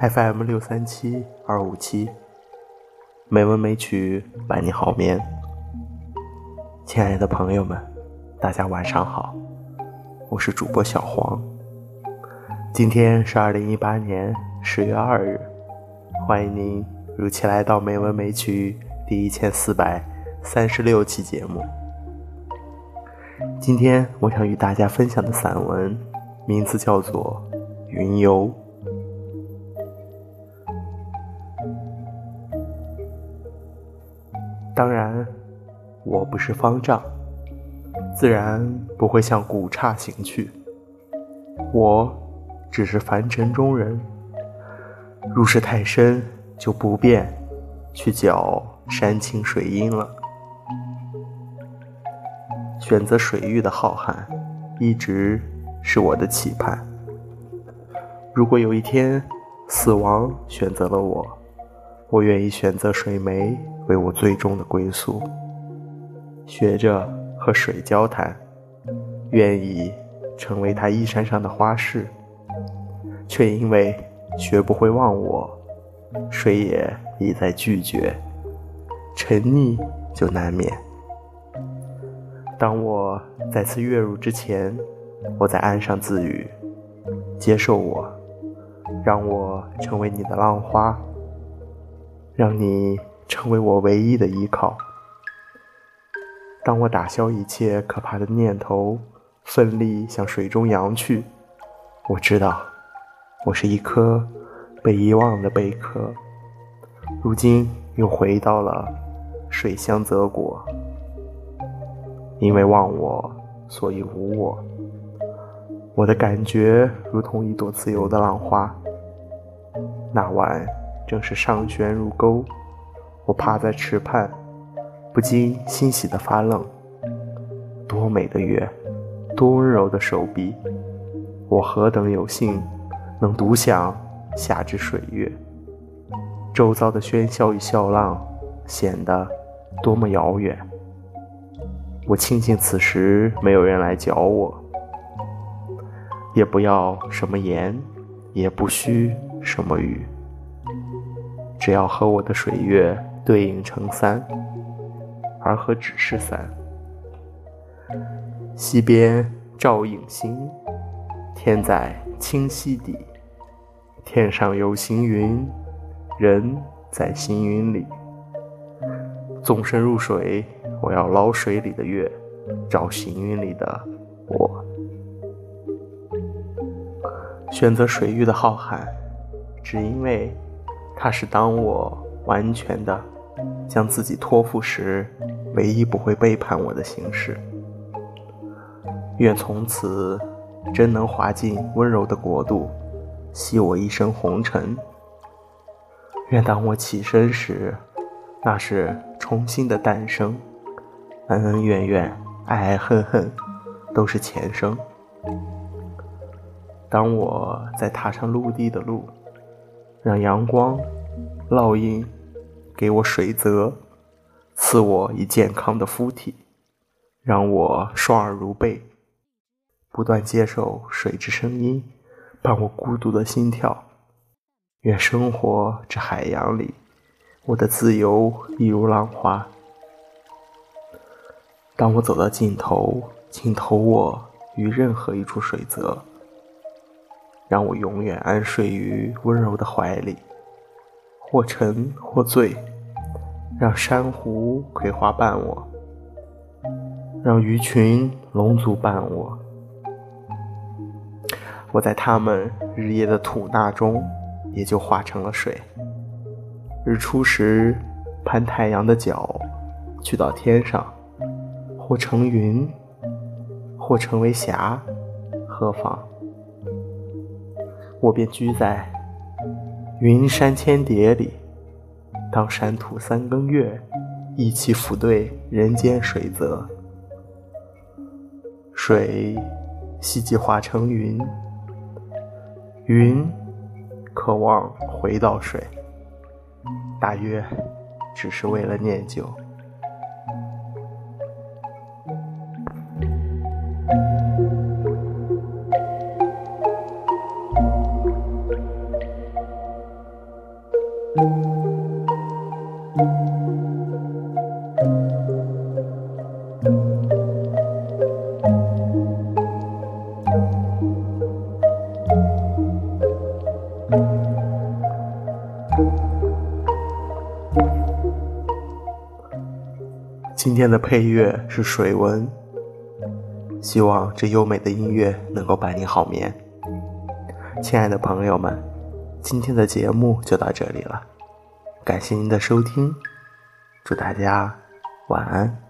FM 六三七二五七，美文美曲伴你好眠。亲爱的朋友们，大家晚上好，我是主播小黄。今天是二零一八年十月二日，欢迎您如期来到美文美曲第一千四百三十六期节目。今天我想与大家分享的散文，名字叫做《云游》。当然，我不是方丈，自然不会向古刹行去。我只是凡尘中人，入世太深，就不便去搅山清水阴了。选择水域的浩瀚，一直是我的期盼。如果有一天死亡选择了我，我愿意选择水湄。为我最终的归宿，学着和水交谈，愿意成为它衣衫上的花饰，却因为学不会忘我，水也一再拒绝，沉溺就难免。当我再次跃入之前，我在岸上自语：接受我，让我成为你的浪花，让你。成为我唯一的依靠。当我打消一切可怕的念头，奋力向水中扬去，我知道，我是一颗被遗忘的贝壳，如今又回到了水乡泽国。因为忘我，所以无我。我的感觉如同一朵自由的浪花。那晚正是上悬入钩。我趴在池畔，不禁欣喜的发愣。多美的月，多温柔的手臂，我何等有幸能独享夏之水月。周遭的喧嚣与笑浪显得多么遥远。我庆幸此时没有人来搅我，也不要什么言，也不需什么语，只要和我的水月。对应成三，而何只是三？西边照影星，天在清溪底，天上有行云，人在行云里。纵身入水，我要捞水里的月，找行云里的我。选择水域的浩瀚，只因为它是当我完全的。将自己托付时，唯一不会背叛我的形式。愿从此真能滑进温柔的国度，洗我一身红尘。愿当我起身时，那是重新的诞生。恩恩怨怨，爱爱恨恨，都是前生。当我在踏上陆地的路，让阳光烙印。给我水泽，赐我以健康的肤体，让我双耳如贝，不断接受水之声音，伴我孤独的心跳。愿生活之海洋里，我的自由一如浪花。当我走到尽头，请投我于任何一处水泽，让我永远安睡于温柔的怀里。或沉或醉，让珊瑚葵花伴我，让鱼群龙族伴我。我在他们日夜的吐纳中，也就化成了水。日出时，攀太阳的脚，去到天上，或成云，或成为霞，何妨？我便居在。云山千叠里，当山土三更月，一起抚对人间水泽。水希冀化成云，云渴望回到水，大约只是为了念旧。今天的配乐是水文，希望这优美的音乐能够伴你好眠。亲爱的朋友们，今天的节目就到这里了，感谢您的收听，祝大家晚安。